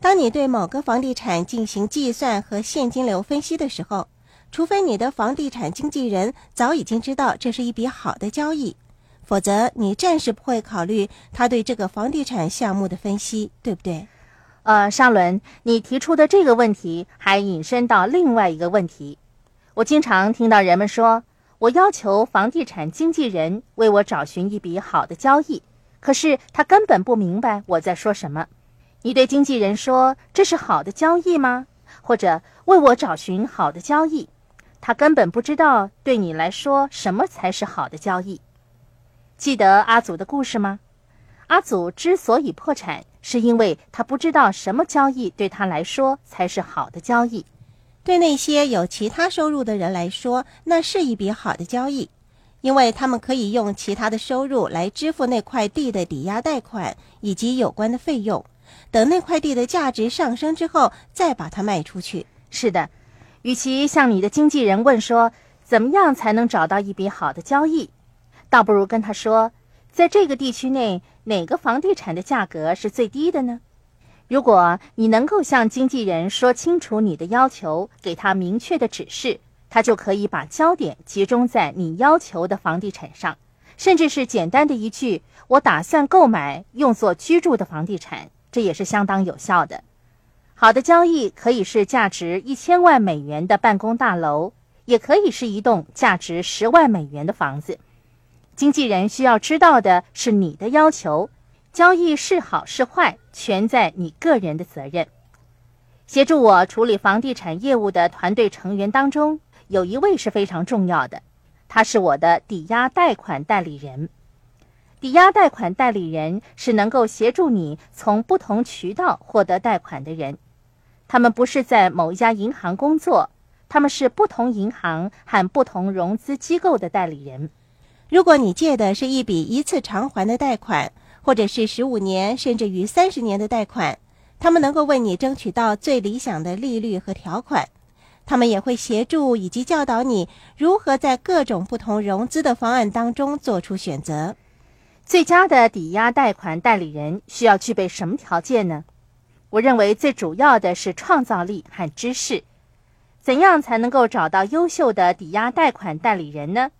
当你对某个房地产进行计算和现金流分析的时候，除非你的房地产经纪人早已经知道这是一笔好的交易，否则你暂时不会考虑他对这个房地产项目的分析，对不对？呃，沙伦，你提出的这个问题还引申到另外一个问题。我经常听到人们说，我要求房地产经纪人为我找寻一笔好的交易，可是他根本不明白我在说什么。你对经纪人说这是好的交易吗？或者为我找寻好的交易，他根本不知道对你来说什么才是好的交易。记得阿祖的故事吗？阿祖之所以破产。是因为他不知道什么交易对他来说才是好的交易。对那些有其他收入的人来说，那是一笔好的交易，因为他们可以用其他的收入来支付那块地的抵押贷款以及有关的费用。等那块地的价值上升之后，再把它卖出去。是的，与其向你的经纪人问说怎么样才能找到一笔好的交易，倒不如跟他说。在这个地区内，哪个房地产的价格是最低的呢？如果你能够向经纪人说清楚你的要求，给他明确的指示，他就可以把焦点集中在你要求的房地产上，甚至是简单的一句“我打算购买用作居住的房地产”，这也是相当有效的。好的交易可以是价值一千万美元的办公大楼，也可以是一栋价值十万美元的房子。经纪人需要知道的是你的要求，交易是好是坏，全在你个人的责任。协助我处理房地产业务的团队成员当中，有一位是非常重要的，他是我的抵押贷款代理人。抵押贷款代理人是能够协助你从不同渠道获得贷款的人，他们不是在某一家银行工作，他们是不同银行和不同融资机构的代理人。如果你借的是一笔一次偿还的贷款，或者是十五年甚至于三十年的贷款，他们能够为你争取到最理想的利率和条款。他们也会协助以及教导你如何在各种不同融资的方案当中做出选择。最佳的抵押贷款代理人需要具备什么条件呢？我认为最主要的是创造力和知识。怎样才能够找到优秀的抵押贷款代理人呢？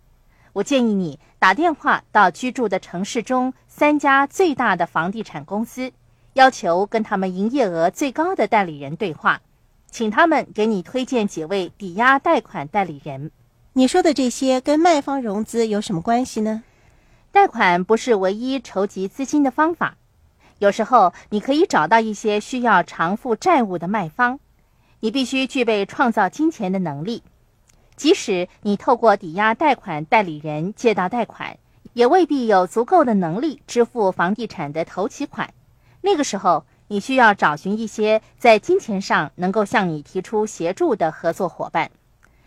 我建议你打电话到居住的城市中三家最大的房地产公司，要求跟他们营业额最高的代理人对话，请他们给你推荐几位抵押贷款代理人。你说的这些跟卖方融资有什么关系呢？贷款不是唯一筹集资金的方法，有时候你可以找到一些需要偿付债务的卖方，你必须具备创造金钱的能力。即使你透过抵押贷款代理人借到贷款，也未必有足够的能力支付房地产的头期款。那个时候，你需要找寻一些在金钱上能够向你提出协助的合作伙伴，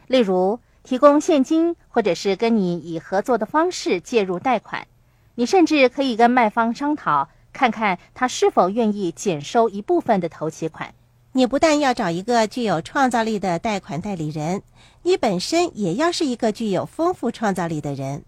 例如提供现金，或者是跟你以合作的方式介入贷款。你甚至可以跟卖方商讨，看看他是否愿意减收一部分的头期款。你不但要找一个具有创造力的贷款代理人，你本身也要是一个具有丰富创造力的人。